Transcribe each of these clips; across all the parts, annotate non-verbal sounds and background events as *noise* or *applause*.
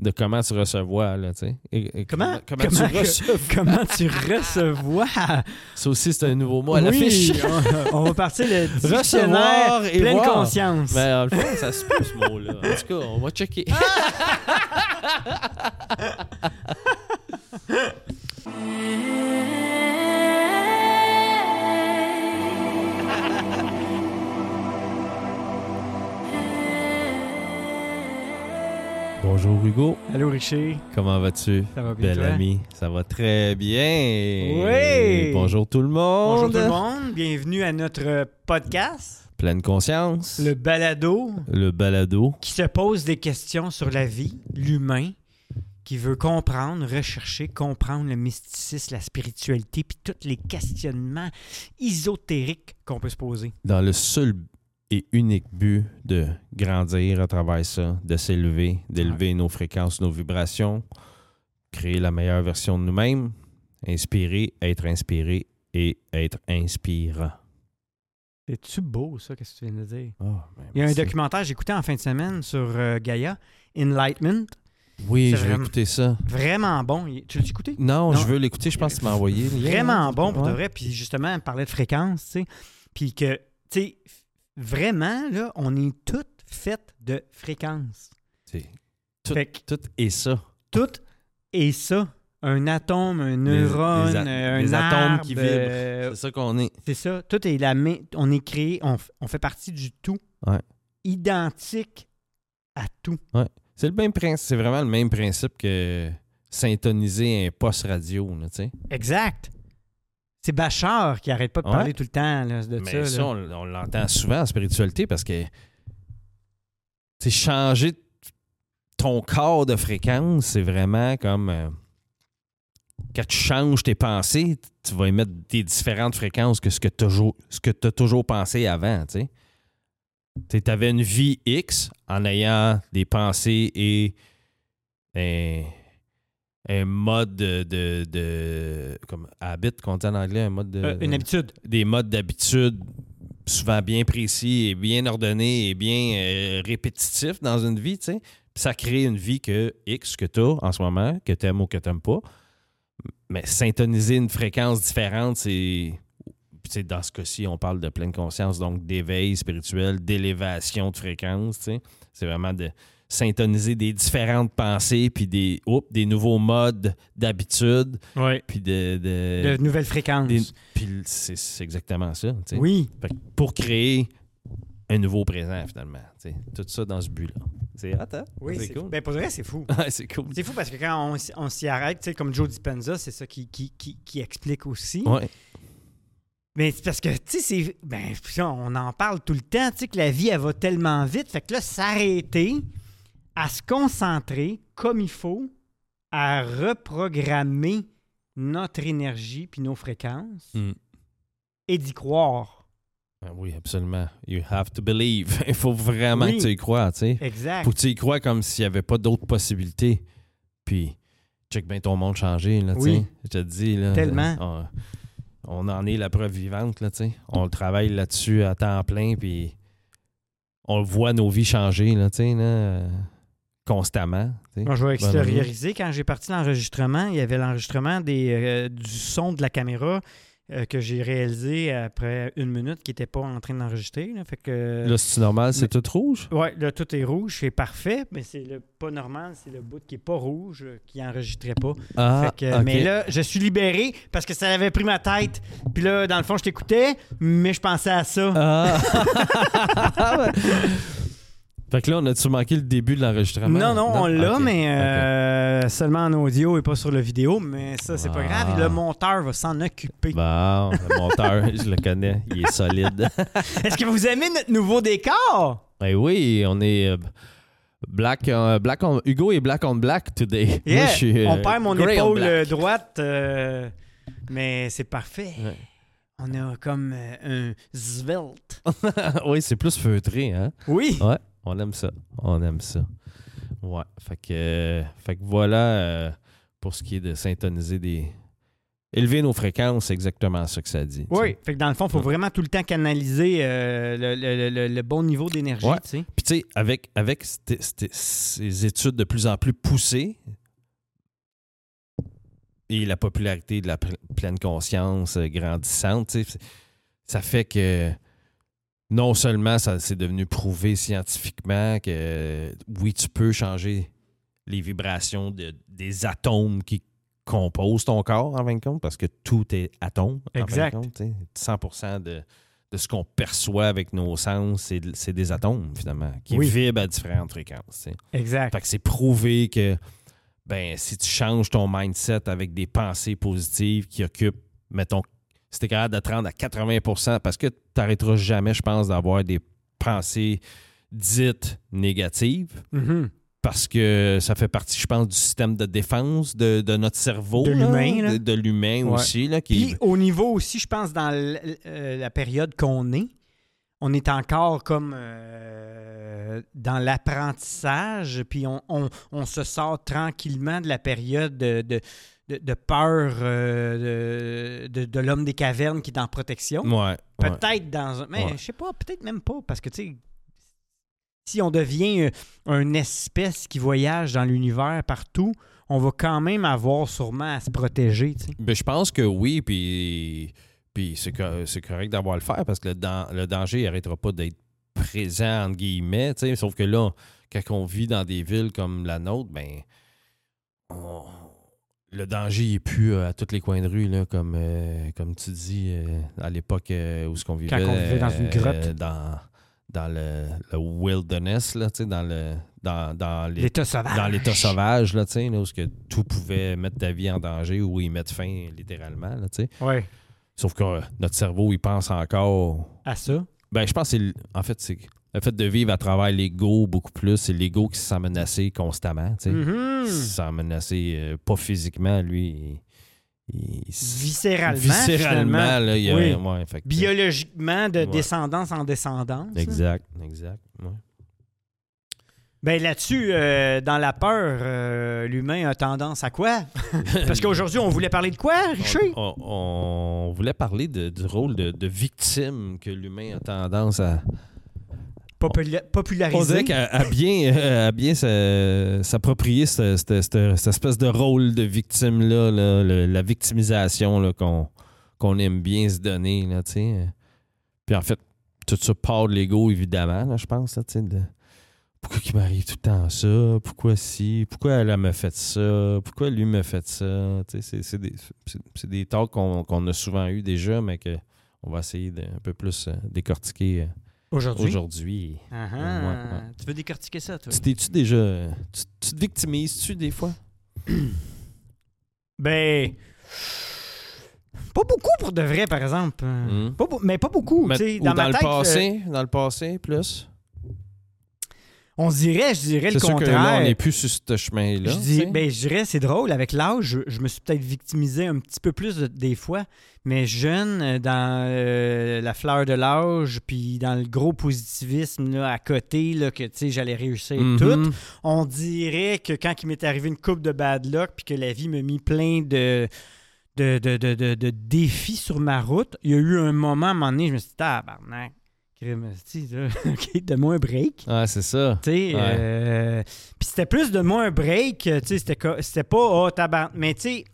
de comment tu recevoir, là, tu sais. Et- et Comment- comment, comment tu reçois. *laughs* Comment tu recevoir? Ça aussi, c'est un nouveau mot à Oui, l'affiche. *laughs* on, on va partir le dictionnaire et pleine voir. conscience. Mais en le fond, ça se peut, ce mot-là. En tout cas, on va checker. *laughs* Bonjour Hugo, Allô, Richer. comment vas-tu? Ça va bien, Bel toi? ami, ça va très bien. Oui. Bonjour tout le monde. Bonjour tout le monde. Bienvenue à notre podcast, Pleine conscience. le balado, Le balado. qui se pose des questions sur la vie, l'humain, qui veut comprendre, rechercher, comprendre le mysticisme, la spiritualité, puis tous les questionnements ésotériques qu'on peut se poser. dans le seul et unique but de grandir à travers ça, de s'élever, d'élever nos fréquences, nos vibrations, créer la meilleure version de nous-mêmes, inspirer, être inspiré et être inspirant. C'est-tu beau, ça, qu'est-ce que tu viens de dire? Ah, ben, Il y a un documentaire que j'ai écouté en fin de semaine sur euh, Gaia, Enlightenment. Oui, je vais écouter ça. Vraiment bon. Tu l'as écouté? Non, Non? je veux l'écouter. Je pense que tu m'as envoyé. Vraiment bon, pour de vrai. Puis justement, elle parlait de fréquence, tu sais. Puis que, tu sais, vraiment, là, on est toutes faites de fréquences. C'est- Tout, tout est ça. tout est ça. Un atome, un neurone, des a- un des atomes qui vibrent. euh, C'est ça qu'on est. c'est ça. Tout est la main. On est créé, on, on fait partie du tout. Ouais. Identique à tout. C'est le même principe. C'est vraiment le même principe que syntoniser un poste radio, tu sais. Exact. C'est Bachar qui arrête pas de Ouais. parler tout le temps là, de Mais ça. ça, là. on, on l'entend souvent en spiritualité parce que c'est changer ton corps de fréquence, c'est vraiment comme euh, quand tu changes tes pensées, tu vas émettre des différentes fréquences que ce que tu as toujours pensé avant, tu avais une vie X en ayant des pensées et un, un mode de, de, de- comme habit qu'on dit en anglais, un mode de Euh, une habitude. des modes d'habitude souvent bien précis et bien ordonnés et bien euh, répétitifs dans une vie, tu sais. Ça crée une vie que X que tu as en ce moment, que tu aimes ou que tu n'aimes pas. Mais syntoniser une fréquence différente, c'est. Puis, tu sais, dans ce cas-ci, on parle de pleine conscience, donc d'éveil spirituel, d'élévation de fréquence. tu sais. C'est vraiment de syntoniser des différentes pensées, puis des, oups, des nouveaux modes d'habitude, Oui. puis de. de- De nouvelles fréquences. des- puis c'est exactement ça. Oui. Pour créer un nouveau présent, finalement. Tout ça dans ce but-là. C'est hot, hein? Oui, c'est c'est cool. Ben, pour vrai, c'est fou. *laughs* C'est cool. C'est fou parce que quand on, on s'y arrête, tu sais, comme Joe Dispenza, c'est ça qui, qui, qui, qui explique aussi. Mais c'est parce que, tu sais, c'est. Ben, on en parle tout le temps, tu sais, que la vie, elle va tellement vite. Fait que là, s'arrêter, à se concentrer comme il faut, à reprogrammer notre énergie puis nos fréquences Mm. et d'y croire. Ah oui, absolument. You have to believe. *laughs* Il faut vraiment Oui. que tu y crois, tu sais. Exact. Faut que tu y crois comme s'il n'y avait pas d'autres possibilités. Puis, check bien ton monde changer, là, tu Oui. sais. Je te dis, là. Tellement. On, on en est la preuve vivante, là, tu sais. On travaille là-dessus à temps plein, puis on voit nos vies changer, là, tu sais, là, constamment. tu sais. Moi, je vais extérioriser. Quand j'ai parti l'enregistrement, il y avait l'enregistrement des, euh, du son de la caméra euh, que j'ai réalisé après une minute qui n'était pas en train d'enregistrer. là. Fait que. Là, c'est normal, c'est tout rouge? Ouais, là, tout est rouge, c'est parfait, mais c'est le pas normal, c'est le bout qui est pas rouge, euh, qui enregistrait pas. Ah, Fait que. Mais là, je suis libéré parce que ça avait pris ma tête. Puis là, dans le fond, je t'écoutais, mais je pensais à ça. Ah! *laughs* fait que là, on a-tu manqué le début de l'enregistrement? non, non, on l'a, mais euh, seulement en audio et pas sur le vidéo. Mais ça, c'est pas grave. Le monteur va s'en occuper. Bon, le monteur, *laughs* je le connais, il est solide. *laughs* Est-ce que vous aimez notre nouveau décor? Ben oui, on est euh, black, euh, black on- Hugo est black on black today. Yeah, Moi, je suis, euh, on perd mon épaule droite, mais c'est parfait. Ouais. On a comme un svelte. *laughs* oui, c'est plus feutré, hein? Oui. Ouais, on aime ça. On aime ça. Ouais, fait que, euh, fait que voilà euh, pour ce qui est de syntoniser des, élever nos fréquences, c'est exactement ça que ça dit. Oui, fait que dans le fond, il faut Ouais. vraiment tout le temps canaliser euh, le, le- le- le bon niveau d'énergie. Ouais. Puis tu sais, avec, avec c'te- c'te- ces études de plus en plus poussées et la popularité de la pl- pleine conscience euh, grandissante, ça fait que non seulement ça c'est devenu prouvé scientifiquement que oui, tu peux changer les vibrations de- des atomes qui composent ton corps, en fin de compte, parce que tout est atome. en fin de compte, tu sais. 100 de, de ce qu'on perçoit avec nos sens, c'est c'est des atomes, finalement, qui Oui. vibrent à différentes fréquences. Exact. Fait que c'est prouvé que ben, si tu changes ton mindset avec des pensées positives qui occupent, mettons, si tu es capable de te rendre à 80% parce que tu n'arrêteras jamais, je pense, d'avoir des pensées dites négatives. Mhm. Parce que ça fait partie, je pense, du système de défense de, de notre cerveau. De l'humain. De, de l'humain Ouais. aussi. Là, qui... Puis au niveau aussi, je pense, dans euh, la période qu'on est, on est encore comme euh, dans l'apprentissage, puis on, on- on se sort tranquillement de la période de, de- de- de peur euh, de, de- de l'homme des cavernes qui est en protection. Ouais, ouais. Peut-être dans un. Mais Ouais. je sais pas, peut-être même pas, parce que tu sais. Si on devient euh, une espèce qui voyage dans l'univers partout, on va quand même avoir sûrement à se protéger. tu sais. Ben, je pense que oui, puis, puis c'est, c'est correct d'avoir à le faire parce que le, dan- le danger n'arrêtera pas d'être présent, entre guillemets. tu sais. Sauf que là, quand on vit dans des villes comme la nôtre, ben, on- le danger n'est plus euh, à tous les coins de rue, là, comme, euh, comme tu dis, euh, à l'époque où ce qu'on vivait. on vivait dans une grotte. dans dans le, le wilderness, là, dans, le, dans, dans L'état sauvage. dans l'état sauvage, là, là, où que tout pouvait mettre ta vie en danger ou y mettre fin littéralement, là. Ouais, Sauf que euh, notre cerveau, il pense encore. à ça. Ben, je pense que En fait, c'est le fait de vivre à travers l'ego beaucoup plus. C'est l'ego qui se sent menacé constamment, tu sais. Mhm. Il se sent menacé, euh, pas physiquement, lui. Il, il se- Viscéralement. viscéralement, là, il y a. Oui. ouais, fait que- Biologiquement, de Ouais. descendance en descendance. Exact, exact. ouais. Ben là-dessus, euh, dans la peur, euh, l'humain a tendance à quoi? *laughs* Parce qu'aujourd'hui, on voulait parler de quoi, Richer? On, on- on voulait parler de- du rôle de, de victime que l'humain a tendance à. Popula- On populariser. dirait qu'à bien, euh, bien s'a- s'approprier cette, cette- cette- cette espèce de rôle de victime-là, là, la victimisation qu'on qu'on aime bien se donner. Là. Puis en fait, tout ça part de l'ego, évidemment, là, je pense. là, de- pourquoi il m'arrive tout le temps ça? Pourquoi si? Pourquoi elle m'a fait ça? Pourquoi lui m'a fait ça? C'est des, talks qu'on qu'on a souvent eu déjà, mais que on va essayer de un peu plus euh, décortiquer euh, Aujourd'hui? aujourd'hui. Ouais, ouais. Tu veux décortiquer ça, toi? Tu t'es-tu déjà. Tu, tu te victimises-tu des fois? *clears throat* Ben. Pas beaucoup pour de vrai, par exemple. Hmm. Pas mais pas beaucoup. Mais- ou dans dans, le tête, euh, passé? Dans le passé, plus? On dirait, je dirais le C'est sûr que contraire. là, on n'est plus sur ce chemin-là. Je, dis, ben, je dirais, c'est drôle, avec l'âge, je, je me suis peut-être victimisé un petit peu plus de- des fois, mais jeune, euh, dans euh, la fleur de l'âge, puis dans le gros positivisme là, à côté, là, que tu sais, j'allais réussir Mhm. tout, on dirait que quand il m'est arrivé une coupe de bad luck, puis que la vie m'a mis plein de, de, de, de, de- de défis sur ma route, il y a eu un moment, à un moment donné, je me suis dit, tabarnak, *laughs* OK, donne-moi un break. Ah, c'est ça. Tu sais, Ouais. euh, puis c'était plus de moi un break, tu sais, c'était pas, oh, tabarnak. Mais tu sais,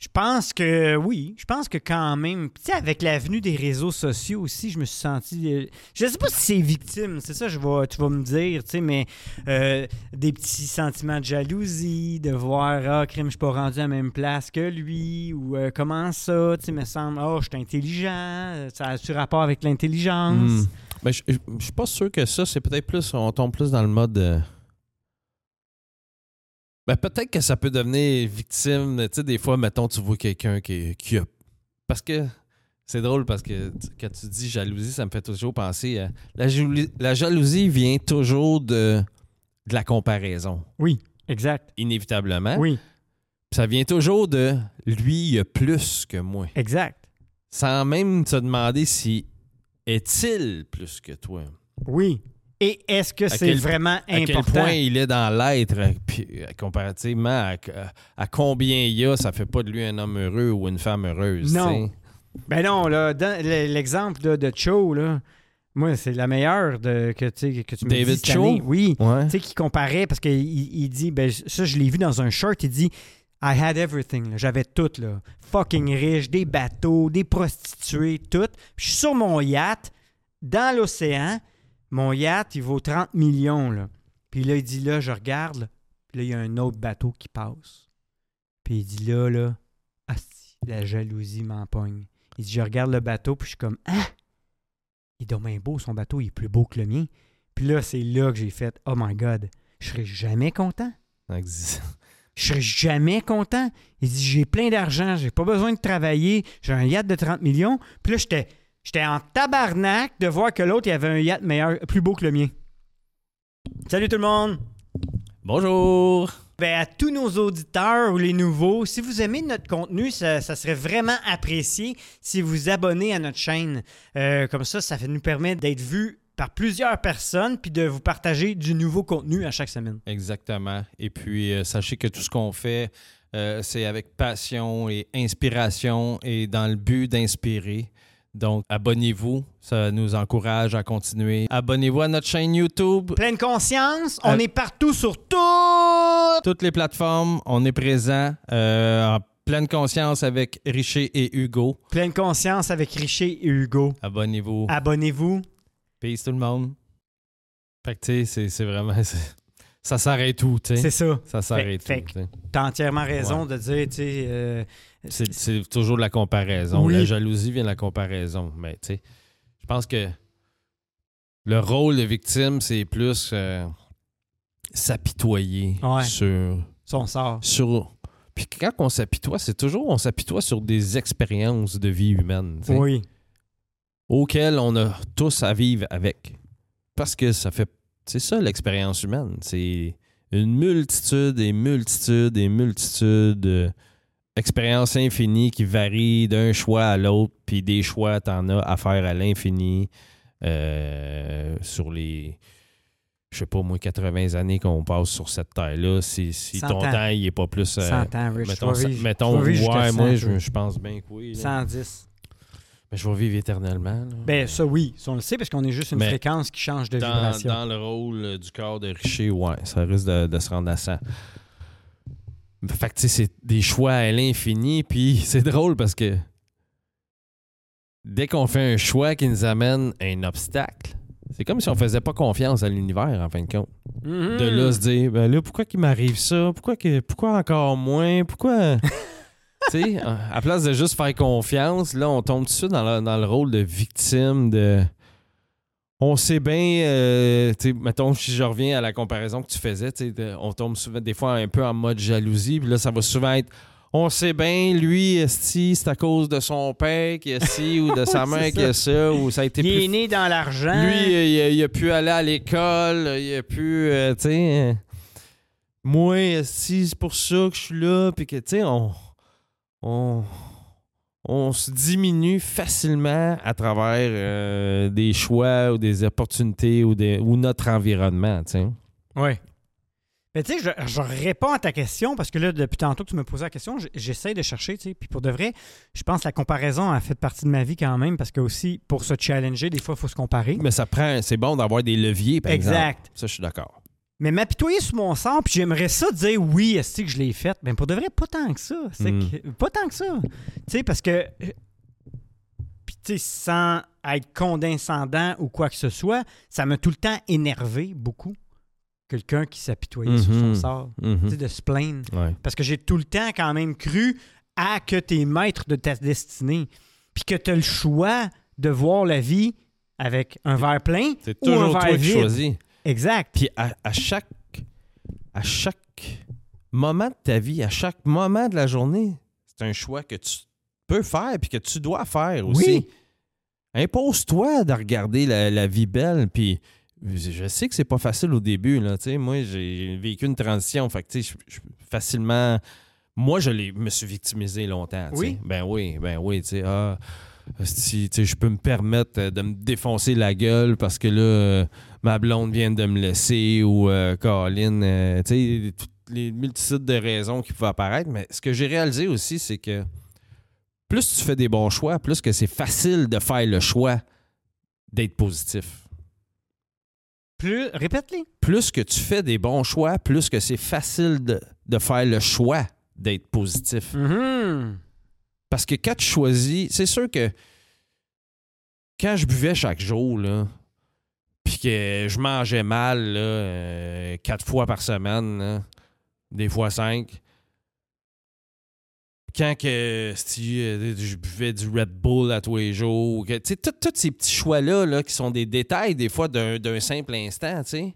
je pense que oui, je pense que quand même, tu sais, avec l'avenue des réseaux sociaux aussi, je me suis senti. euh, je sais pas si c'est victime, c'est ça, je tu vas me dire, tu sais, mais euh, des petits sentiments de jalousie, de voir, ah, crime, je suis pas rendu à la même place que lui, ou euh, comment ça, tu sais, me semble, oh, je suis intelligent, ça a-tu rapport avec l'intelligence? Hmm. Ben, je je- je suis pas sûr que ça, c'est peut-être plus. On tombe plus dans le mode. euh, Ben, peut-être que ça peut devenir victime. Tu sais, des fois, mettons, tu vois quelqu'un qui, qui a. Parce que. C'est drôle parce que quand tu dis jalousie, ça me fait toujours penser à. La, jalousie- la jalousie vient toujours de, de la comparaison, Oui, exact. inévitablement. Oui, Ça vient toujours de lui, il a plus que moi. exact. Sans même te demander si est-il plus que toi. Oui. Et est-ce que c'est vraiment À quel important? point il est dans l'être, euh, euh, comparativement à, à combien il y a, ça fait pas de lui un homme heureux ou une femme heureuse. Non. Ben non, l'exemple de, de Cho, là, moi, c'est la meilleure de, que, tu sais, que tu me David dis cette Cho? année. Oui. Ouais. Tu sais, qui comparait, parce qu'il il dit, ben, ça, je l'ai vu dans un shirt, il dit I had everything. J'avais tout, là. Fucking riche, des bateaux, des prostituées, tout. Puis je suis sur mon yacht, dans l'océan. Mon yacht, il vaut 30 millions, là. Puis là, il dit, là, je regarde, là. Puis là, il y a un autre bateau qui passe. Puis il dit, là, là, asti, la jalousie m'empogne. Il dit, je regarde le bateau, puis je suis comme, ah! Il est bien beau, son bateau, il est plus beau que le mien. Puis là, c'est là que j'ai fait, oh my God, je serai jamais content. Je serai jamais content. Il dit J'ai plein d'argent, j'ai pas besoin de travailler, j'ai un yacht de 30 millions. Puis là, j'étais, j'étais en tabarnak de voir que l'autre, il avait un yacht meilleur, plus beau que le mien. Salut tout le monde! Bonjour! Ben, à tous nos auditeurs ou les nouveaux, si vous aimez notre contenu, ça, ça serait vraiment apprécié si vous vous abonnez à notre chaîne. Euh, comme ça, ça nous permet d'être vus par plusieurs personnes puis de vous partager du nouveau contenu à chaque semaine. Exactement. Et puis, euh, sachez que tout ce qu'on fait, euh, c'est avec passion et inspiration et dans le but d'inspirer. Donc, abonnez-vous. Ça nous encourage à continuer. Abonnez-vous à notre chaîne YouTube. Pleine conscience, on est partout sur tout. Toutes les plateformes, on est présent euh, en pleine conscience avec Richer et Hugo. Pleine conscience avec Richer et Hugo. Abonnez-vous. Abonnez-vous. Peace tout le monde. Fait que, tu sais, c'est- c'est vraiment... *laughs* Ça s'arrête tout, tu C'est ça. Ça s'arrête fait tout. T'as entièrement raison de dire, tu sais, euh, C'est toujours de la comparaison. Oui. La jalousie vient de la comparaison. Mais tu sais, je pense que le rôle de victime, c'est plus euh, s'apitoyer Ouais. sur, son sort. sur. Puis quand on s'apitoie, c'est toujours on s'apitoie sur des expériences de vie humaine Oui. auxquelles on a tous à vivre avec. Parce que ça fait. C'est ça l'expérience humaine. C'est une multitude et multitude et multitude euh, expériences infinies qui varient d'un choix à l'autre, puis des choix, t'en as à faire à l'infini euh, sur les. Je sais pas, moi, 80 années qu'on passe sur cette terre-là, si, si 100 ton temps il est pas plus. euh, 100 ans, Rich. mettons, ouais, 100, moi, je, je pense bien que oui. là. 110. Mais je vais vivre éternellement. là. Ben, ça, oui. Ça, on le sait parce qu'on est juste une Mais fréquence qui change de dans, vibration. dans le rôle euh, du corps de Richer, ouais, ça risque de, de se rendre à 100. Fait que, tu sais, c'est des choix à l'infini, puis *laughs* c'est drôle parce que dès qu'on fait un choix qui nous amène à un obstacle, c'est comme si on faisait pas confiance à l'univers, en fin de compte. Mhm. De là, se dire, ben là, pourquoi qu'il m'arrive ça? Pourquoi, que, pourquoi encore moins? Pourquoi... *laughs* tu sais, à place de juste faire confiance, là, on tombe tout de suite dans le, dans le rôle de victime, de... On sait bien, euh, tu sais, mettons, si je reviens à la comparaison que tu faisais, de- on tombe souvent, des fois, un peu en mode jalousie, puis là, ça va souvent être... On sait bien, lui, esti, c'est à cause de son père qui a ci, ou de *laughs* sa mère qui a ça, ou ça a été Il plus est né dans l'argent. lui, euh, il a, il a pu aller à l'école, il a pu, euh, tu sais, euh, moi, si c'est pour ça que je suis là, puis que, tu sais, on, on, on se diminue facilement à travers euh, des choix ou des opportunités ou, des, ou notre environnement, tu sais. Oui. Mais tu sais, je, je réponds à ta question parce que là, depuis tantôt que tu me posais la question, j'essaie de chercher, tu sais. Puis pour de vrai, je pense que la comparaison a fait partie de ma vie quand même parce que aussi, pour se challenger, des fois, il faut se comparer. Mais ça prend, c'est bon d'avoir des leviers, par exemple. Exact. Ça, je suis d'accord. Mais m'apitoyer sur mon sort, puis j'aimerais ça dire oui, est-ce que je l'ai fait? Ben pour de vrai, pas tant que ça. C'est Mm. que- pas tant que ça. Tu sais, parce que. Puis tu sais, sans être condescendant ou quoi que ce soit, ça m'a tout le temps énervé beaucoup. Quelqu'un qui s'apitoyait sur son Mhm. sort. Mhm. Tu sais, de se plaindre. Ouais. Parce que j'ai tout le temps quand même cru à que tu es maître de ta destinée. Puis que tu as le choix de voir la vie avec un verre plein C'est ou un toujours verre toi qui vide. choisis. Exact. Puis à, à chaque à chaque moment de ta vie, à chaque moment de la journée, c'est un choix que tu peux faire puis que tu dois faire aussi. Oui. Impose-toi de regarder la, la vie belle. Puis je sais que c'est pas facile au début. Là, moi, j'ai vécu une transition. Fait que, je- je- facilement. Moi, je me suis victimisé longtemps. Oui. Ben oui, ben oui. tu sais, Ah, si, je peux me permettre de me défoncer la gueule parce que là, ma blonde vient de me laisser ou euh, Colin, euh, tu sais, toutes les multitudes de raisons qui peuvent apparaître. Mais ce que j'ai réalisé aussi, c'est que plus tu fais des bons choix, plus que c'est facile de faire le choix d'être positif. Plus, répète-les. Plus que tu fais des bons choix, plus que c'est facile de, de faire le choix d'être positif. Mhm. Parce que quand tu choisis, c'est sûr que quand je buvais chaque jour, là, puis que je mangeais mal, là, euh, quatre fois par semaine, là, des fois cinq, quand que si, euh, je buvais du Red Bull à tous les jours, que, tu sais, tous ces petits choix-là là, qui sont des détails des fois d'un simple instant, tu sais,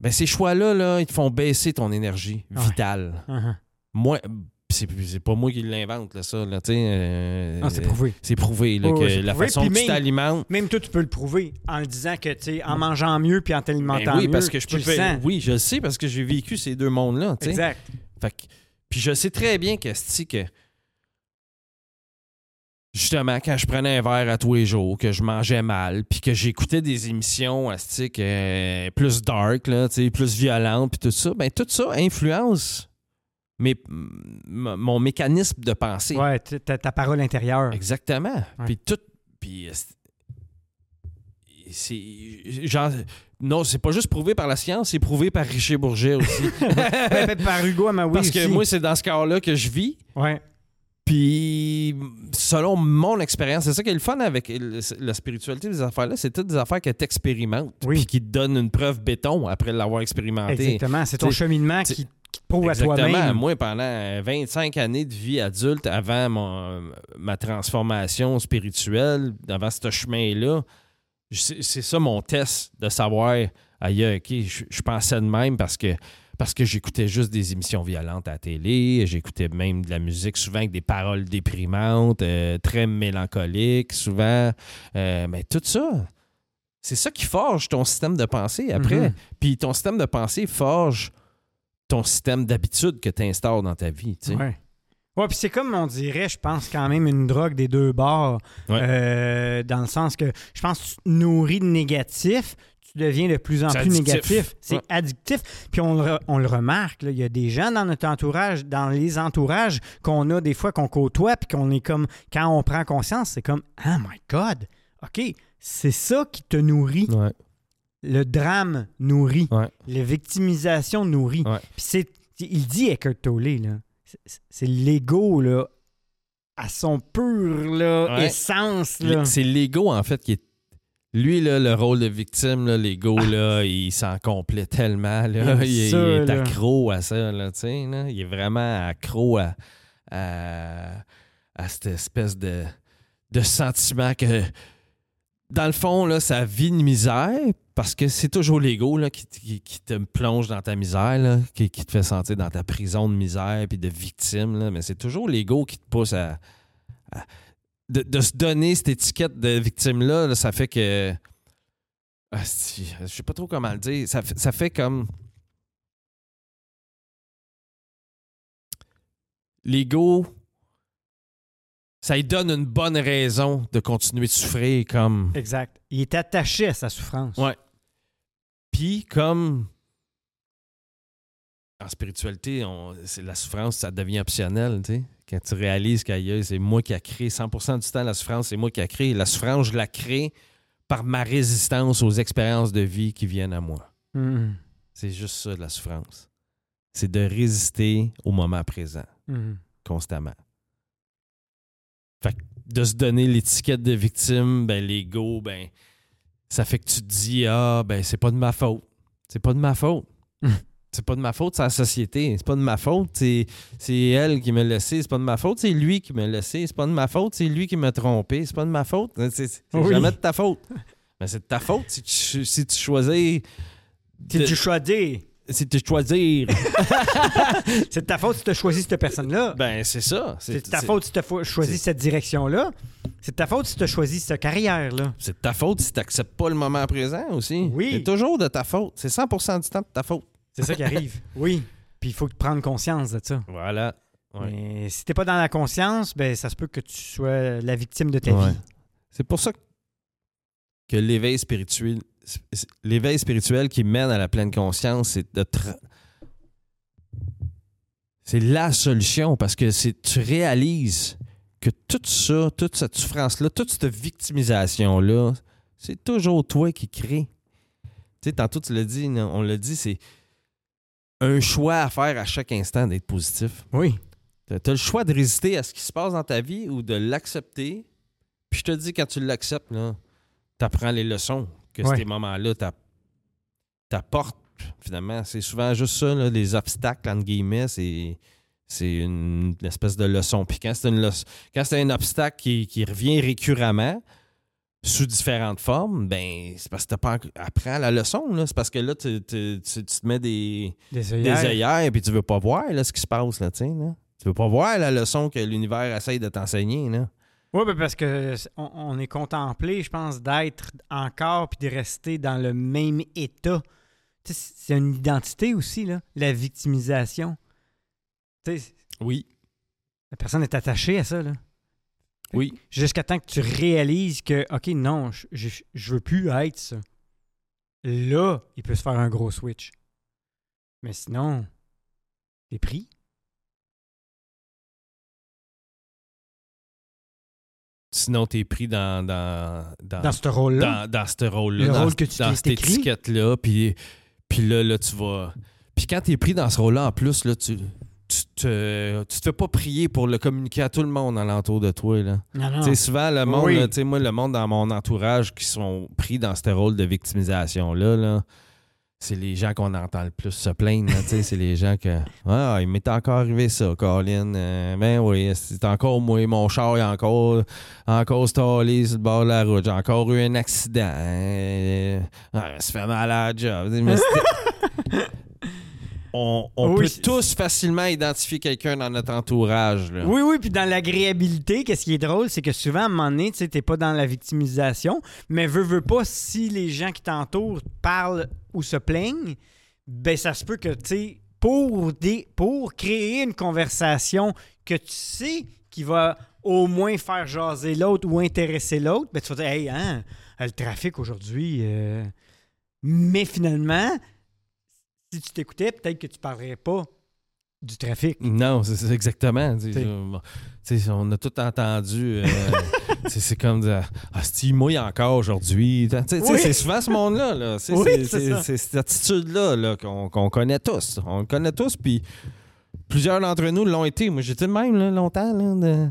ben ces choix-là, là, ils te font baisser ton énergie Ouais. vitale. Mhm. Moi, c'est pas moi qui l'invente, là, ça, là, euh, Ah, c'est prouvé. c'est prouvé là, Oh, que la prouvé, façon puis que tu même- t'alimentes. Même toi, tu peux le prouver en le disant que, tu en mangeant mieux puis en Ben t'alimentant oui, mieux, parce que je peux le sens. Oui, je le sais parce que j'ai vécu ces deux mondes-là. Exact. Fait que- puis je sais très bien qu'esti, que justement, quand je prenais un verre à tous les jours, que je mangeais mal, puis que j'écoutais des émissions esti, que, euh, plus dark, là, plus violentes, puis tout ça, ben tout ça influence mes- m- mon mécanisme de pensée. Ouais, ta, ta parole intérieure. Exactement. Ouais. Puis tout. Puis. euh, c'est-. Genre. Non, c'est pas juste prouvé par la science, c'est prouvé par Richer Bourget aussi. *laughs* Par Hugo Amaoui Parce que aussi. moi, c'est dans ce cas-là que je vis. Ouais. Puis, selon mon expérience, c'est ça qui est le fun avec le- la spiritualité des affaires-là, c'est toutes des affaires que tu expérimentes. Oui. Puis qui te donnent une preuve béton après l'avoir expérimenté. Exactement. C'est ton cheminement qui, qui te prouve à Exactement. toi-même. Moi, pendant 25 années de vie adulte, avant mon- ma transformation spirituelle, avant ce chemin-là, c'est c'est ça mon test de savoir, aïe, OK, je, je pensais de même parce que, parce que j'écoutais juste des émissions violentes à la télé, j'écoutais même de la musique souvent avec des paroles déprimantes, euh, très mélancoliques, souvent. Euh, mais tout ça, c'est ça qui forge ton système de pensée après. Mhm. Puis ton système de pensée forge ton système d'habitude que tu instaures dans ta vie. tu sais. Ouais. Ouais, puis c'est comme on dirait, je pense, quand même une drogue des deux bords. Ouais. Euh, dans le sens que je pense que tu te nourris de négatif, tu deviens de plus en plus addictif. négatif. C'est Ouais. addictif. Puis on, le on le remarque, là, il y a des gens dans notre entourage, dans les entourages qu'on a des fois qu'on côtoie, puis qu'on est comme, quand on prend conscience, c'est comme, oh my God, OK, c'est ça qui te nourrit. Ouais. Le drame nourrit. Ouais. La victimisation nourrit. Puis c'est, il dit Eckhart Tolle, là, c'est- l'ego, là, à son pur, là, essence, là. C'est l'ego, en fait, qui est. Lui, là, le rôle de victime, là, l'ego, là, il s'en complaît tellement. Là. Il est accro à ça. Là, tu sais, là. Il est vraiment accro à, à, à cette espèce de, de sentiment que, dans le fond, là, ça vit une misère parce que c'est toujours l'ego là, qui, qui- qui te plonge dans ta misère, là, qui, qui te fait sentir dans ta prison de misère puis de victime. là. Mais c'est toujours l'ego qui te pousse à, à- de, de se donner cette étiquette de victime-là. là, ça fait que. Ah, je sais pas trop comment le dire. Ça, fait- ça fait comme. L'ego, ça lui donne une bonne raison de continuer de souffrir comme. Exact. Il est attaché à sa souffrance. Ouais. Puis comme en spiritualité, on- la souffrance, ça devient optionnel, tu sais. Quand tu réalises qu'ailleurs, c'est moi qui a créé 100% du temps la souffrance, c'est moi qui a créé. La souffrance, je la crée par ma résistance aux expériences de vie qui viennent à moi. Mhm. C'est juste ça, de la souffrance. C'est de résister au moment présent, Mhm. constamment. Fait que de se donner l'étiquette de victime, ben l'ego, ben ça fait que tu te dis ah ben c'est pas de ma faute. C'est pas de ma faute. *laughs* c'est pas de ma faute, c'est la société. C'est pas de ma faute, c'est elle qui m'a laissé. C'est pas de ma faute, c'est lui qui m'a laissé. C'est pas de ma faute, c'est lui qui m'a trompé. C'est pas de ma faute. C'est Oui. jamais de ta faute. Mais c'est de ta faute si tu, si tu choisis. C'est de- du choisir. si tu choisir. *laughs* C'est de ta faute si tu as choisi cette personne-là. ben c'est ça. c'est de ta faute si tu as choisi cette direction-là. C'est de ta faute si tu as choisi cette carrière-là. C'est de ta faute si tu n'acceptes pas le moment présent aussi. Oui. C'est toujours de ta faute. C'est 100% du temps de ta faute. C'est ça qui arrive. *laughs* Oui. Puis il faut prendre conscience de ça. Voilà. Ouais. Mais si t'es pas dans la conscience, ben ça se peut que tu sois la victime de ta Ouais. vie. C'est pour ça que l'éveil spirituel, l'éveil spirituel qui mène à la pleine conscience, c'est de tra- c'est la solution parce que c'est tu réalises que tout ça, toute cette souffrance-là, toute cette victimisation-là, c'est toujours toi qui crée. Tu sais, tantôt tu l'as dit, on l'a dit, c'est un choix à faire à chaque instant d'être positif. Oui. Tu as le choix de résister à ce qui se passe dans ta vie ou de l'accepter. Puis je te dis, quand tu l'acceptes, tu apprends les leçons que Ouais. ces moments-là t'a- t'apportent. Finalement, c'est souvent juste ça, là, les obstacles, entre guillemets, c'est. C'est une espèce de leçon. Puis quand c'est une leçon- quand c'est un obstacle qui, qui revient récurremment, sous différentes formes, ben c'est parce que t'as pas apprends la leçon. là. C'est parce que là, tu, te mets des, Des des œillères. puis tu veux pas voir là, ce qui se passe là, là. Tu veux pas voir la leçon que l'univers essaye de t'enseigner là. Oui, ben parce que on, on est contemplé, je pense, d'être encore puis de rester dans le même état. C'est une identité aussi, là, la victimisation. Oui. la personne est attachée à ça, là. Oui. Jusqu'à temps que tu réalises que, OK, non, je, je, je veux plus être ça. Là, il peut se faire un gros switch. Mais sinon, t'es pris. Sinon t'es pris dans dans dans, Dans ce rôle-là? dans, dans ce rôle-là, Le dans, rôle que tu dans t'es cette étiquette-là, puis, puis là, là, tu vas. Puis quand tu es pris dans ce rôle-là, en plus, là, tu, te, tu te fais pas prier pour le communiquer à tout le monde alentour de toi. Là. Non, non. Tu sais, souvent, le monde, Oui. là, tu sais, moi, le monde dans mon entourage qui sont pris dans ce rôle de victimisation-là, là, c'est les gens qu'on entend le plus se plaindre. c'est les gens que. Ah, il m'est encore arrivé ça, Colin. Euh, ben oui, c'est encore moi, mon char est encore, encore stallé sur le bord de la route. J'ai encore eu un accident. Euh, ah, ça fait mal à la job. Mais on on Oui, peut tous facilement identifier quelqu'un dans notre entourage. Là. Oui, oui, puis dans l'agréabilité, qu'est-ce qui est drôle, c'est que souvent, à un moment donné, tu sais, t'es pas dans la victimisation, mais veux, veux pas, si les gens qui t'entourent parlent ou se plaignent, ben ça se peut que, tu sais, pour, des, pour créer une conversation que tu sais qui va au moins faire jaser l'autre ou intéresser l'autre, ben tu vas dire, hey, hein, le trafic aujourd'hui. euh, Mais finalement, si tu t'écoutais, peut-être que tu parlerais pas du trafic. Non, c'est exactement. T'sais. on a tout entendu. euh, *laughs* c'est comme de, Ah, il mouille encore aujourd'hui. Oui. C'est souvent ce monde-là. là. *laughs* C'est Oui, cette attitude-là là, qu'on connaît tous. On le connaît tous, puis plusieurs d'entre nous l'ont été. Moi, j'étais le même là, longtemps. Là, de-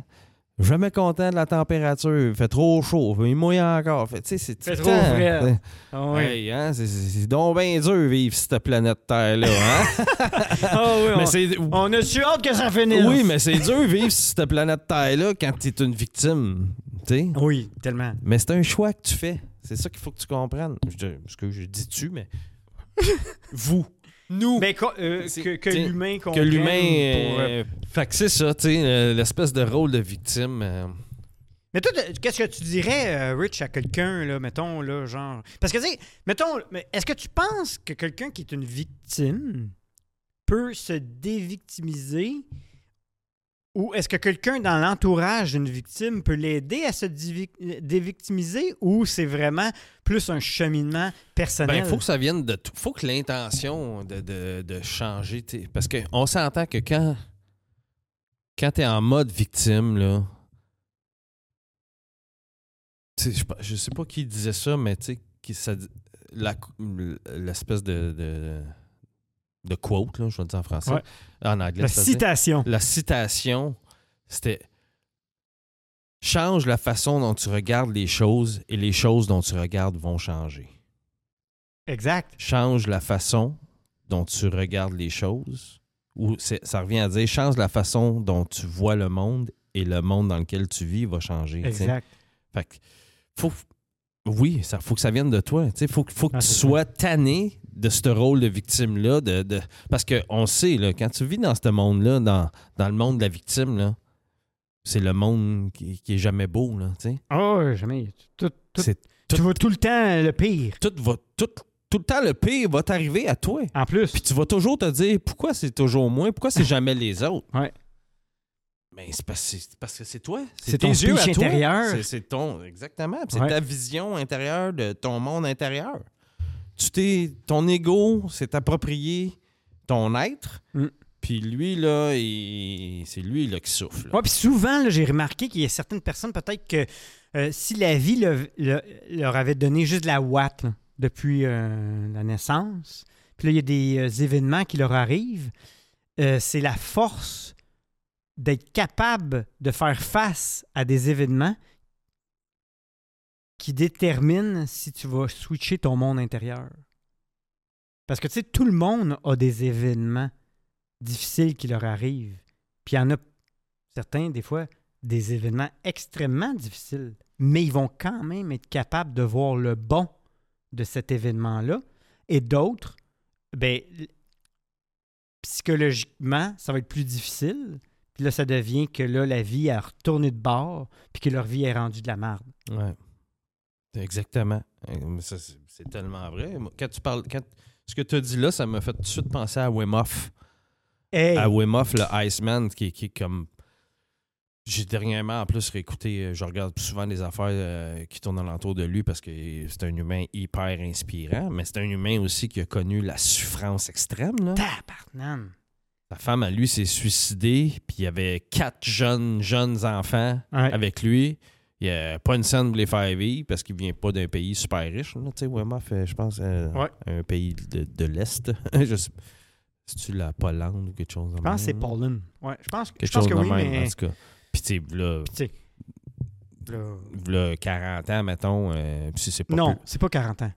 Jamais content de la température. Il fait trop chaud. Il mouille encore. Fait, tu sais, c'est Fait trop frais. Ah hey, hein, c'est- donc bien dur vivre cette planète Terre-là. Hein? *laughs* Ah oui, Mais on- c'est- On a-tu hâte que ça finisse? oui, mais c'est dur vivre cette planète Terre-là quand tu es une victime. Oui, tellement. Mais c'est un choix que tu fais. C'est ça qu'il faut que tu comprennes. Je, ce que je dis tu, mais. *laughs* Vous. Nous. Mais euh, que, que l'humain que comprenne l'humain. pour, euh, euh, Fait que c'est ça, tu sais, l'espèce de rôle de victime. euh, Mais toi, qu'est-ce que tu dirais, euh, Rich, à quelqu'un, là, mettons, là, genre... Parce que, tu sais, mettons, mais est-ce que tu penses que quelqu'un qui est une victime peut se dévictimiser ou est-ce que quelqu'un dans l'entourage d'une victime peut l'aider à se dévictimiser ou c'est vraiment plus un cheminement personnel? Ben, il faut que ça vienne de faut que l'intention de, de- changer. tu sais, Parce qu'on s'entend que quand, quand tu es en mode victime, là. Je, je sais pas qui disait ça, mais tu sais, l'espèce de, de quote, là, je vais le dire en français. Ouais. En anglais. La citation. La citation, c'était Change la façon dont tu regardes les choses et les choses dont tu regardes vont changer Exact. change la façon dont tu regardes les choses, ou ça revient à dire change la façon dont tu vois le monde et le monde dans lequel tu vis va changer. Exact. Fait que faut, oui, ça faut que ça vienne de toi. Il faut, faut que Ah, tu ça. sois tanné de ce rôle de victime-là. De, de- parce qu'on sait, là, quand tu vis dans ce monde-là, dans, dans le monde de la victime, là, c'est le monde qui, qui est jamais beau. Là. Oh, jamais. Tout, tu vois tout le temps le pire. tout, va, tout, tout le temps, le pire va t'arriver à toi. En plus. Puis tu vas toujours te dire pourquoi c'est toujours moi, pourquoi c'est jamais les autres? Ouais. Mais c'est parce, c'est parce que c'est toi. C'est tes ton yeux à toi. intérieur. C'est, c'est ton. Exactement. C'est Ouais. ta vision intérieure de ton monde intérieur. Tu t'es. Ton ego s'est approprié ton être. Mm. Puis lui, là, il- c'est lui là, qui souffle. Ouais, puis souvent, là, j'ai remarqué qu'il y a certaines personnes, peut-être que euh, si la vie le- le- leur avait donné juste de la ouate là, depuis euh, la naissance, puis là, il y a des euh, événements qui leur arrivent, c'est la force d'être capable de faire face à des événements qui déterminent si tu vas switcher ton monde intérieur. Parce que, tu sais, tout le monde a des événements difficiles qui leur arrivent. Puis il y en a certains, des fois, des événements extrêmement difficiles, mais ils vont quand même être capables de voir le bon de cet événement-là. Et d'autres, ben, psychologiquement, ça va être plus difficile. Puis là, ça devient que là, la vie a retourné de bord, puis que leur vie est rendue de la merde. Exactement. Euh, c'est, tellement vrai. Quand tu parles. Quand, ce que tu as dit là, ça m'a fait tout de suite penser à Wim Hof. Hey! à Wim Hof, le Iceman, qui, qui est comme. J'ai dernièrement, en plus, réécouté, euh, je regarde souvent des affaires euh, qui tournent alentour de lui parce que c'est un humain hyper inspirant, mais c'est un humain aussi qui a connu la souffrance extrême. Là. Tabarnane! Sa femme, à lui, s'est suicidée, puis il y avait quatre jeunes, jeunes enfants Ouais. avec lui. Il n'y a pas une scène pour les faire vivre parce qu'il vient pas d'un pays super riche. là. Tu sais, euh, je pense, euh, Ouais. un pays de, de l'Est. *laughs* je sais C'est-tu la Pologne ou quelque chose Je pense que c'est Pauline. Ouais, je pense, je Quelque pense chose que de oui, même, mais... en tout cas. Puis, tu sais, là, Tu sais, là- v'là 40 ans, mettons, euh, puis c'est pas Non, peu. c'est pas 40 ans.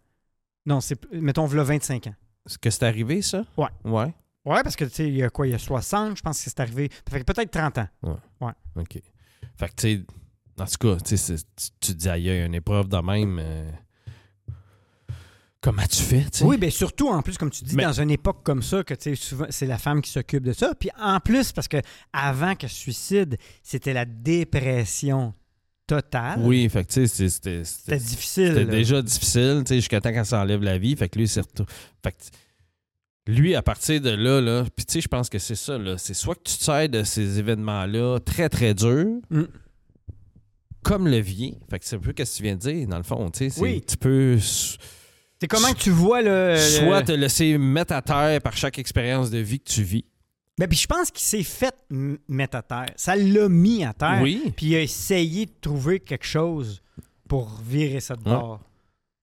Non, c'est mettons v'là 25 ans. Est-ce que c'est arrivé, ça? Ouais. Ouais. Ouais, parce que tu sais, il y a quoi, il y a 60, je pense que c'est arrivé. Ça fait que peut-être 30 ans. OK. Fait que, tu sais, en tout cas, tu tu tu te dis, aïe, une épreuve de même. euh, comment tu fais, tu sais? Oui, bien surtout en plus, comme tu dis, Mais- dans une époque comme ça, que tu sais, souvent c'est la femme qui s'occupe de ça. Puis en plus, parce que avant qu'elle se suicide, c'était la dépression totale. Oui, fait que, tu sais, c'était. C'était C'était difficile. c'était là. déjà difficile, tu sais, jusqu'à temps qu'elle s'enlève la vie. Fait que lui, c'est retour- Fait que lui, à partir de là, là, puis tu sais, je pense que c'est ça, là. C'est soit que tu te sers de ces événements-là très, très durs, Mm. Comme levier. Fait que c'est un peu ce que tu viens de dire, dans le fond, c'est- Oui. Tu peux C'est comment que tu vois le. soit le- te laisser mettre à terre par chaque expérience de vie que tu vis. Ben, puis je pense qu'il s'est fait mettre à terre. Ça l'a mis à terre. Oui. Puis il a essayé de trouver quelque chose pour virer ça de Ouais.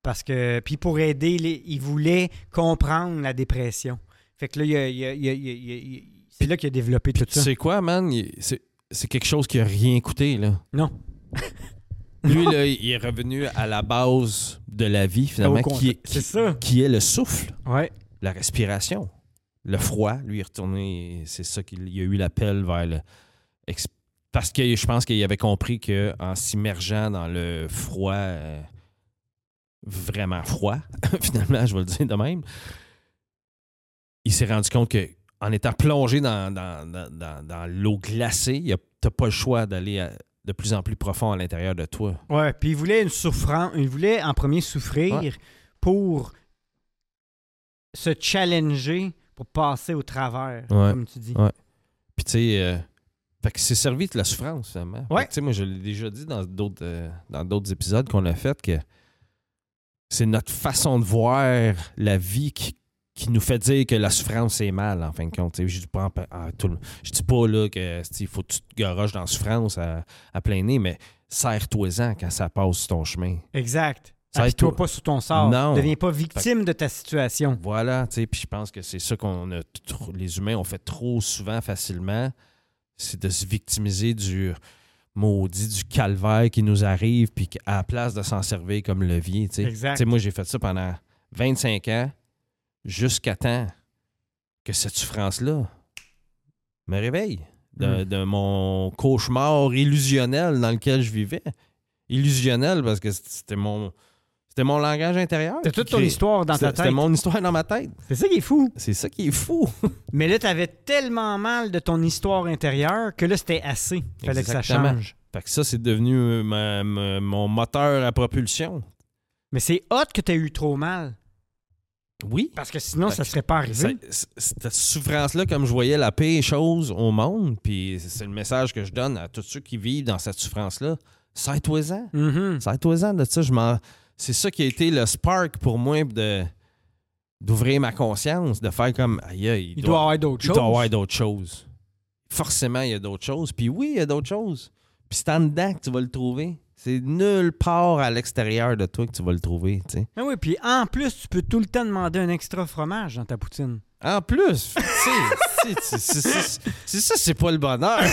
Parce que, puis pour aider, les- il voulait comprendre la dépression. Fait que là, il a- il il c'est là qu'il a développé tout ça. sais quoi, man? C'est c'est quelque chose qui a rien coûté, là. Non. Lui, là, il est revenu à la base de la vie, finalement, qui est, C'est qui- ça. qui est le souffle, Ouais. la respiration, le froid. Lui, il est retourné, c'est ça qu'il il a eu l'appel vers le. Parce que je pense qu'il avait compris qu'en s'immergeant dans le froid, euh, vraiment froid, *laughs* finalement, je vais le dire de même, il s'est rendu compte que en étant plongé dans, dans, dans- dans- dans l'eau glacée, tu n'as pas le choix d'aller de plus en plus profond à l'intérieur de toi. Ouais. Puis il voulait une souffrance. Il voulait en premier souffrir Ouais. pour se challenger pour passer au travers, Ouais. comme tu dis. Ouais. Puis tu sais, euh, fait que c'est servi de la souffrance, finalement. Fait Ouais. que, tu sais, moi, je l'ai déjà dit dans d'autres euh, dans d'autres épisodes qu'on a fait que c'est notre façon de voir la vie qui, qui nous fait dire que la souffrance c'est mal, en fin de compte. Je dis pas, en tout je dis pas là, que il faut que tu te garoches dans la souffrance à, à plein nez, mais serre-toi-en quand ça passe sur ton chemin. Exact. Appuie-toi toi. pas sur ton sort. Non. Deviens pas victime de ta situation. Voilà, tu sais, puis je pense que c'est ça qu'on a, les humains ont fait trop souvent facilement, c'est de se victimiser du maudit, du calvaire qui nous arrive, puis qu'à la place de s'en servir comme levier, tu sais. Exact. Tu sais, moi, j'ai fait ça pendant 25 ans, jusqu'à temps que cette souffrance-là me réveille de, Mm. de mon cauchemar illusionnel dans lequel je vivais. Illusionnel parce que c'était mon, c'était mon langage intérieur. Qui toute ton histoire dans ta C'était c'était tête. mon histoire dans ma tête. C'est ça qui est fou. C'est ça qui est fou. *laughs* Mais là, t'avais tellement mal de ton histoire intérieure que là, c'était assez. Fallait que ça change. Fait que ça, c'est devenu euh, ma- ma- mon moteur à propulsion. Mais c'est hot que t'aies eu trop mal. Oui. Parce que sinon, ça que serait pas arrivé. C'est- c'est- Cette souffrance-là, comme je voyais la pire chose au monde, puis c'est le message que je donne à tous ceux qui vivent dans cette souffrance-là. Sers-toi-en. Mhm. Sers-toi-en de ça. Je m'en- C'est ça qui a été le spark pour moi de d'ouvrir ma conscience, de faire comme aïe, aïe, Il doit y avoir d'autres il choses. doit y avoir d'autres choses. Forcément, il y a d'autres choses. Puis oui, il y a d'autres choses. Puis c'est en dedans que tu vas le trouver. C'est nulle part à l'extérieur de toi que tu vas le trouver. tu sais. Ah oui, puis en plus, tu peux tout le temps demander un extra fromage dans ta poutine. En plus, *laughs* c'est- ça, c'est pas le bonheur. *laughs*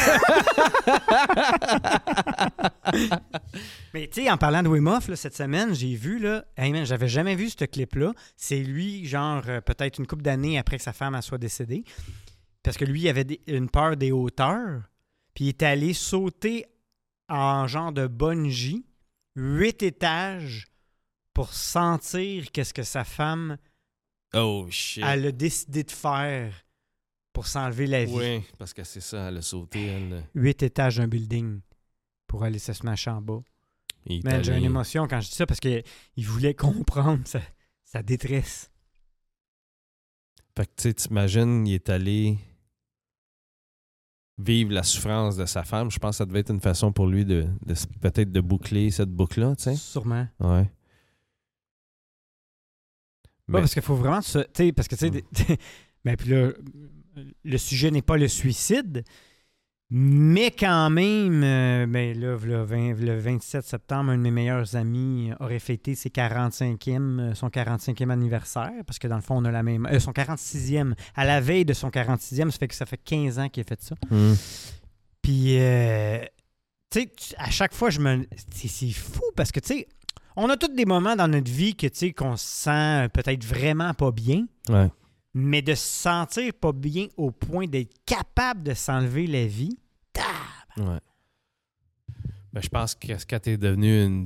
Mais tu sais, en parlant de Wim Hof, là, cette semaine, j'ai vu, là, hey man, j'avais jamais vu ce clip-là. C'est lui, genre, euh, peut-être une couple d'années après que sa femme soit décédée. Parce que lui, il avait des- une peur des hauteurs. Puis il est allé sauter en genre de bungee, huit étages, pour sentir qu'est-ce que sa femme, Oh shit. elle a décidé de faire pour s'enlever la vie. Oui, parce que c'est ça, elle a sauté. Elle, Huit étages d'un building pour aller se smasher en bas. Man, j'ai une émotion quand je dis ça parce qu'il voulait comprendre sa, sa détresse. Fait que tu sais, t'imagines, il est allé vivre la souffrance de sa femme. Je pense que ça devait être une façon pour lui de, peut-être de boucler cette boucle-là, tu sais. Sûrement. Ouais. Parce qu'il faut vraiment se. Tu sais, parce que tu sais. des- *laughs* Mais puis là, le sujet n'est pas le suicide, mais quand même, euh, ben là, le, 20 le 27 septembre, un de mes meilleurs amis aurait fêté ses 45e, euh, son 45e anniversaire, parce que dans le fond, on a la même. euh, son 46e, à la veille de son 46e, ça fait que ça fait 15 ans qu'il a fait ça. Hmm. Puis, euh, tu sais, à chaque fois, je me. C'est c'est fou parce que, tu sais, on a tous des moments dans notre vie que, tu sais, qu'on se sent peut-être vraiment pas bien, Ouais. Mais de se sentir pas bien au point d'être capable de s'enlever la vie. Ouais. Ben, je pense que quand tu es devenu une,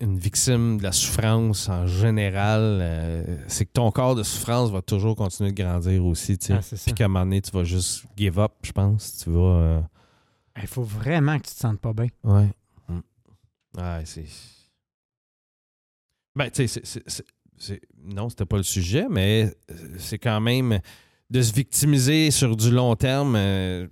une victime de la souffrance en général, euh, c'est que ton corps de souffrance va toujours continuer de grandir aussi. Ah. Puis qu'à un moment donné, tu vas juste give up, je pense. Tu vas. euh, Il faut vraiment que tu te sentes pas bien. Ouais. Mm. Ouais, c'est. Ben, tu sais, Non, c'était pas le sujet, mais euh, c'est quand même de se victimiser sur du long terme. euh,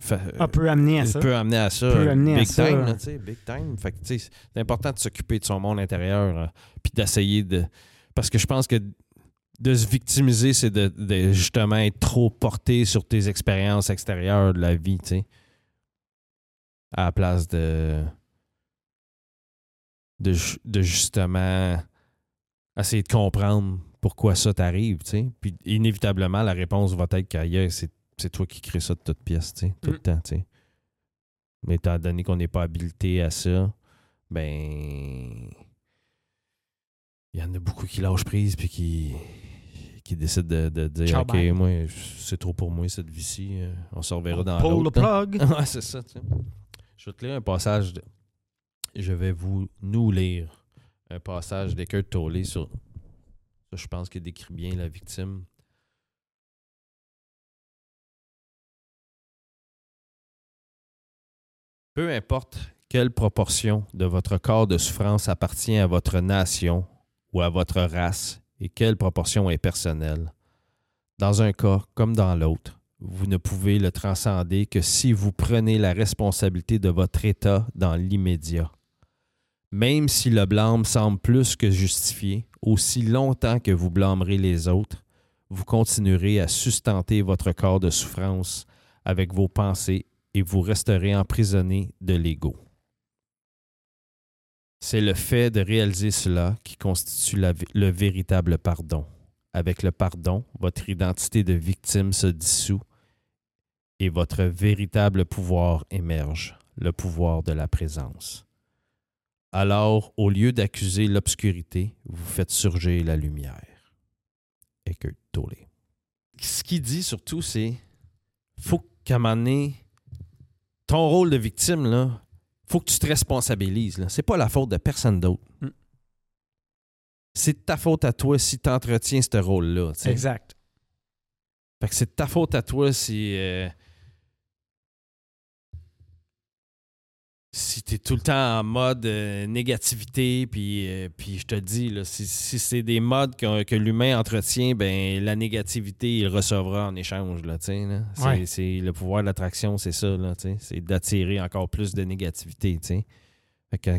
fais- Ah, peut amener à ça. peut amener à ça. Peut amener à big ça. time, là, sais, big time. Fait c'est important de s'occuper de son monde intérieur, euh, puis d'essayer de. Parce que je pense que de se victimiser, c'est de, de justement être trop porté sur tes expériences extérieures de la vie, tu sais. À la place de. De justement essayer de comprendre pourquoi ça t'arrive, tu sais. Puis inévitablement, la réponse va être qu'ailleurs, c'est c'est toi qui crée ça de toute pièce, tu sais, tout le Mm. temps, tu sais. Mais étant donné qu'on n'est pas habilité à ça, ben. Il y en a beaucoup qui lâchent prise puis qui, qui décident de, de dire Ciao, OK, bye. moi, c'est trop pour moi cette vie-ci. On se reverra dans Pull the l'autre. hein. plug. *laughs* ouais, c'est ça, tu sais. Je vais te lire un passage. De... Je vais vous nous lire un passage d'Eckhart Tolle sur. Ça, je pense qu'il décrit bien la victime. Peu importe quelle proportion de votre corps de souffrance appartient à votre nation ou à votre race et quelle proportion est personnelle. Dans un cas comme dans l'autre, vous ne pouvez le transcender que si vous prenez la responsabilité de votre état dans l'immédiat. Même si le blâme semble plus que justifié, aussi longtemps que vous blâmerez les autres, vous continuerez à sustenter votre corps de souffrance avec vos pensées et vous resterez emprisonné de l'ego. C'est le fait de réaliser cela qui constitue le véritable pardon. Avec le pardon, votre identité de victime se dissout et votre véritable pouvoir émerge, le pouvoir de la présence. Alors, au lieu d'accuser l'obscurité, vous faites surgir la lumière. Eckhart Tolle. Ce qu'il dit surtout, c'est faut qu'à un moment donné, ton rôle de victime, là, faut que tu te responsabilises. là. C'est pas la faute de personne d'autre. Mm. C'est de ta faute à toi si tu entretiens ce rôle-là. Exact. Fait que c'est de ta faute à toi si. euh, si tu es tout le temps en mode euh, négativité, puis, euh, puis je te dis, là, si, si c'est des modes que, que l'humain entretient, ben la négativité, il recevra en échange. Là, là. C'est, Ouais. c'est le pouvoir de l'attraction, c'est ça. Là, c'est d'attirer encore plus de négativité. Fait que,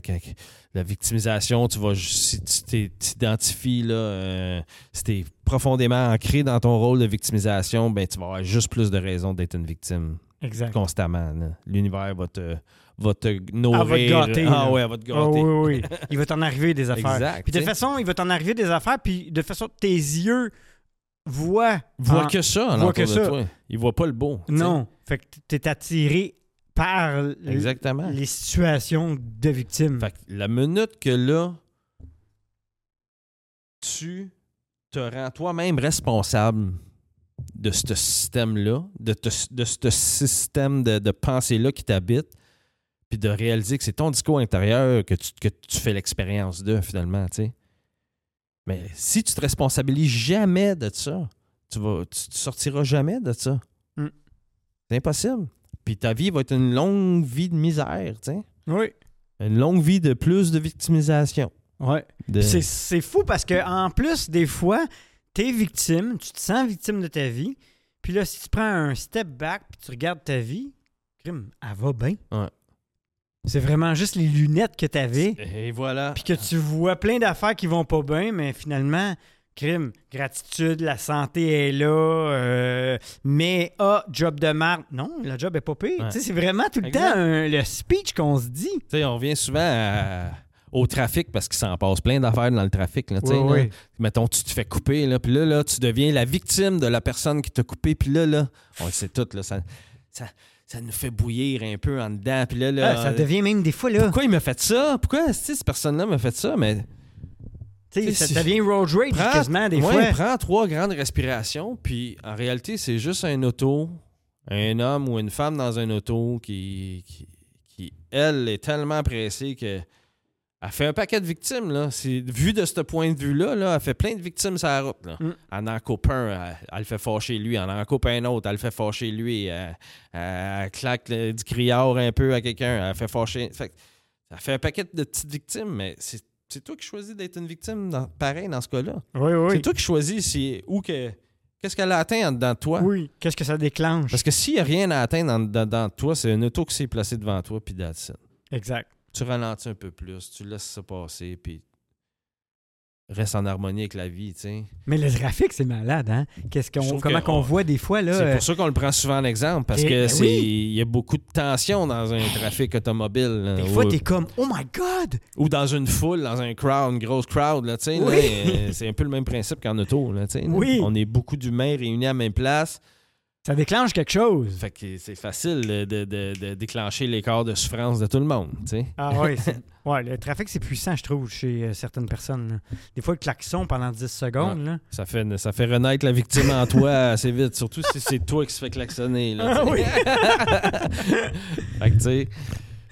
la victimisation, tu vas si tu t'identifies, là, euh, si tu es profondément ancré dans ton rôle de victimisation, ben tu vas avoir juste plus de raisons d'être une victime Exact. constamment. L'univers va te, va te nourrir. Elle va te gâter, Ah là. ouais, elle va te Ah gâter. oui, oui, oui. *laughs* Il va t'en arriver des affaires. Exact. Puis de toute façon, il va t'en arriver des affaires, puis de toute façon, tes yeux voient. Vois en- que ça, voit alentour que de ça. toi. Il voit pas le beau. Non. Fait que t'es attiré par Exactement. les situations de victimes. Fait que la minute que là, tu te rends toi-même responsable de ce système-là, de, de ce système de, de pensée-là qui t'habite, puis de réaliser que c'est ton discours intérieur que tu, que tu fais l'expérience de, finalement, tu sais. Mais si tu te responsabilises jamais de ça, tu vas tu, tu sortiras jamais de ça. Mm. C'est impossible. Puis ta vie va être une longue vie de misère, tu sais. Oui. Une longue vie de plus de victimisation. Ouais. De... C'est- C'est fou parce que en plus, des fois, t'es victime, tu te sens victime de ta vie. Puis là, si tu prends un step back puis tu regardes ta vie, crime, elle va bien. Ouais. C'est vraiment juste les lunettes que t'avais. Et voilà. Puis que tu vois plein d'affaires qui vont pas bien, mais finalement, crime, gratitude, la santé est là, euh, mais ah, job de marde. Non, la job est pas pire. Ouais. Tu c'est vraiment tout le Exact. temps un- le speech qu'on se dit. Tu sais, on revient souvent à- au trafic parce qu'il s'en passe plein d'affaires dans le trafic. Là, tu sais, Oui, là. oui. Mettons, tu te fais couper, là, puis là, là, tu deviens la victime de la personne qui t'a coupé, puis là, là, on le sait tout, là, ça, ça, ça nous fait bouillir un peu en dedans, puis là, là, Ah, ça devient même des fois là. pourquoi il m'a fait ça? Pourquoi, cette personne-là m'a fait ça? Mais Tu sais, Tu sais, ça devient road rage Prends- quasiment des ouais, fois. prends trois grandes respirations, puis en réalité, c'est juste un auto, un homme ou une femme dans un auto qui, qui, qui, elle, est tellement pressée que elle fait un paquet de victimes. Là. C'est, vu de ce point de vue-là, là, elle fait plein de victimes sur la route. Là. Mm. Elle en coupe un, elle, elle le fait fâcher lui. Elle en coupe un autre, elle le fait fâcher lui. Elle, elle- elle claque le- du criard un peu à quelqu'un, elle fait fâcher. Fait ça fait un paquet de petites victimes, mais c'est, c'est toi qui choisis d'être une victime dans- pareil dans ce cas-là. Oui, C'est oui. toi qui choisis si, où que, qu'est-ce qu'elle a atteint en dedans de toi. Oui. Qu'est-ce que ça déclenche? Parce que s'il n'y a rien à atteindre en dedans de toi, c'est une auto qui s'est placée devant toi, puis that's it. Exact. Tu ralentis un peu plus, tu laisses ça passer, puis reste en harmonie avec la vie, tu sais. Mais le trafic, c'est malade, hein? Qu'est-ce qu'on, comment qu'on voit des fois, là. C'est euh, pour ça qu'on le prend souvent en exemple, parce Et- que ben c'est oui. il y a beaucoup de tension dans un trafic automobile. là, des ou, fois, t'es comme, oh my God! ou dans une foule, dans un crowd, une grosse crowd, là, tu sais. Oui. euh, c'est un peu le même principe qu'en auto, là, tu sais. Oui. On est beaucoup d'humains réunis à la même place. Ça déclenche quelque chose. Fait que c'est facile de, de- de- déclencher l'écart de souffrance de tout le monde, tu sais. Ah oui, *laughs* ouais, le trafic, c'est puissant, je trouve, chez euh, certaines personnes. là. Des fois, le klaxon pendant 10 secondes, là. Ça fait, ça fait renaître la victime en toi *laughs* assez vite, surtout si c'est toi qui se fait klaxonner. Là, Ah oui. *laughs* fait que, tu sais,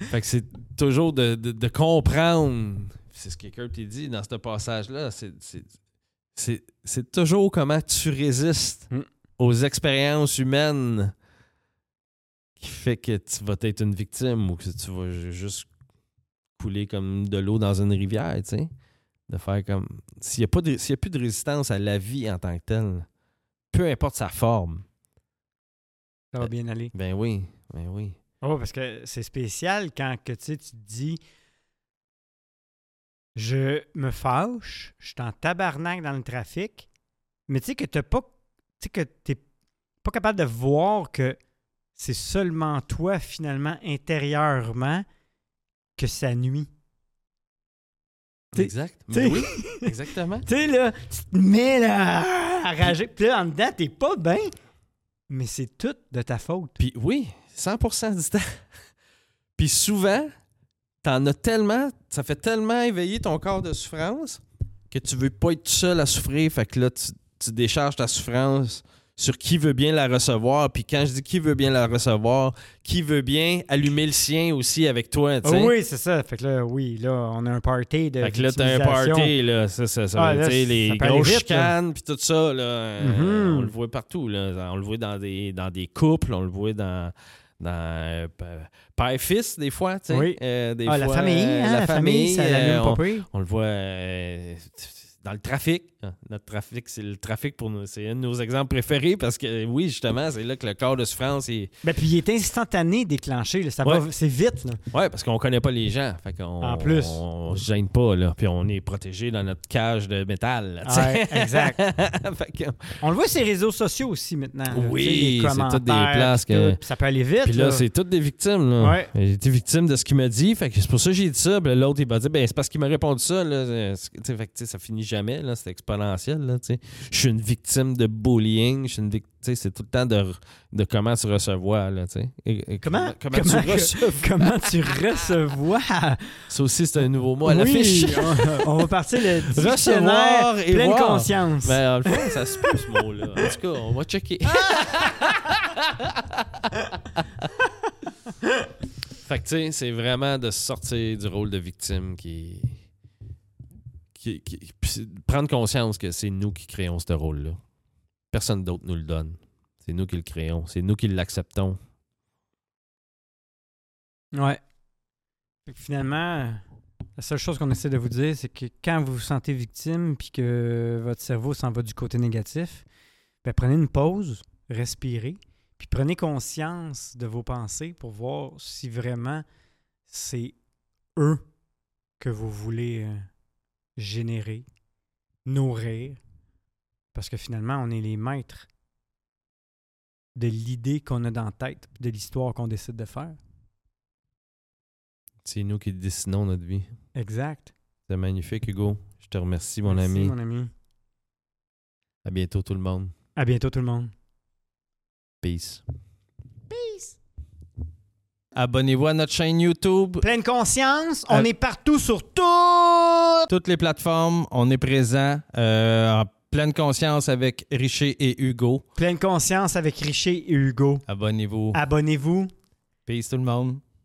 fait que c'est toujours de, comprendre. C'est ce que Kurt t'a dit dans ce passage-là. c'est toujours comment tu résistes Mm. Aux expériences humaines qui fait que tu vas être une victime ou que tu vas ju- juste couler comme de l'eau dans une rivière, tu sais. De faire comme. S'il n'y a, pas de- s'il y a plus de résistance à la vie en tant que telle, peu importe sa forme, Ça va bien aller. ben oui, ben oui. Oh, parce que c'est spécial quand que, tu sais, tu te dis je me fâche, je suis en tabarnak dans le trafic, mais tu sais que t'as pas. Tu sais que t'es pas capable de voir que c'est seulement toi, finalement, intérieurement, que ça nuit. T'sais- exact. t'sais- Ben oui, exactement. *laughs* Tu sais, là, tu te mets là, à rager, puis là, en dedans, t'es pas bien, mais c'est tout de ta faute. Puis oui, 100% du temps. *laughs* Puis souvent, t'en as tellement, ça fait tellement éveiller ton corps de souffrance que tu veux pas être tout seul à souffrir. Fait que là, tu, tu décharges ta souffrance sur qui veut bien la recevoir. Puis quand je dis qui veut bien la recevoir, qui veut bien allumer le sien aussi avec toi, sais. oui, c'est ça. Fait que là, oui, là, on a un party de Fait que là, t'as un party, là, ça, ça, ça, Ah, là, les grosses vite, chicanes, puis tout ça, là, euh, Mhm. on le voit partout, là. On le voit dans des, dans des couples, on le voit dans, dans euh, père-fils, des fois. tu sais. Oui. Euh, des Ah, la fois, famille, euh, hein, la, famille, ça euh, l'allume on, pas pire. on le voit euh, dans le trafic. Ah, Notre trafic, c'est le trafic pour nous. C'est un de nos exemples préférés parce que, oui, justement, c'est là que le corps de souffrance est. Ben, puis il est instantané déclenché. là. Ça Ouais. va, c'est vite. Là. Ouais, parce qu'on connaît pas les gens. Fait qu'on, En plus. On, se gêne pas, là. Puis on est protégé dans notre cage de métal. là. Ouais, exact. *laughs* Fait que- On le voit sur les réseaux sociaux aussi maintenant. là. Oui, c'est toutes des places que- tout, Ça peut aller vite. Puis là, là. c'est toutes des victimes. Là. Ouais. J'ai été victime de ce qu'il m'a dit. Fait que c'est pour ça que j'ai dit ça. L'autre, il m'a dit ben, c'est parce qu'il m'a répondu ça. Là. Fait que, tu sais, ça finit jamais. C'est exponentiel. Je suis une victime de bullying. Je suis une vic- tu sais, C'est tout le temps de, de comment tu recevoir. Là. Et- et Comment? comment, Comment tu reçois. Comment tu recevoir? *laughs* Ça aussi, c'est un nouveau mot à Oui, on, on va partir le *laughs* Recevoir et pleine voir. conscience. Ben, en ça se peut, ce mot-là. En tout cas, on va checker. *laughs* fait que, tu sais, c'est vraiment de sortir du rôle de victime qui. Prendre conscience que c'est nous qui créons ce rôle-là. Personne d'autre nous le donne. C'est nous qui le créons. C'est nous qui l'acceptons. Ouais. Finalement, la seule chose qu'on essaie de vous dire, c'est que quand vous vous sentez victime puis que votre cerveau s'en va du côté négatif, ben prenez une pause, respirez, puis prenez conscience de vos pensées pour voir si vraiment c'est eux que vous voulez euh, générer, nourrir. Parce que finalement, on est les maîtres de l'idée qu'on a dans la tête, de l'histoire qu'on décide de faire. C'est nous qui dessinons notre vie. Exact. C'est magnifique, Hugo. Je te remercie, mon Merci, ami. mon ami. À bientôt, tout le monde. À bientôt, tout le monde. Peace. Peace. Abonnez-vous à notre chaîne YouTube. Pleine conscience, on Euh, est partout sur tout. Toutes les plateformes, on est présent euh, en pleine conscience avec Richer et Hugo. Pleine conscience avec Richer et Hugo. Abonnez-vous. Abonnez-vous. Peace tout le monde.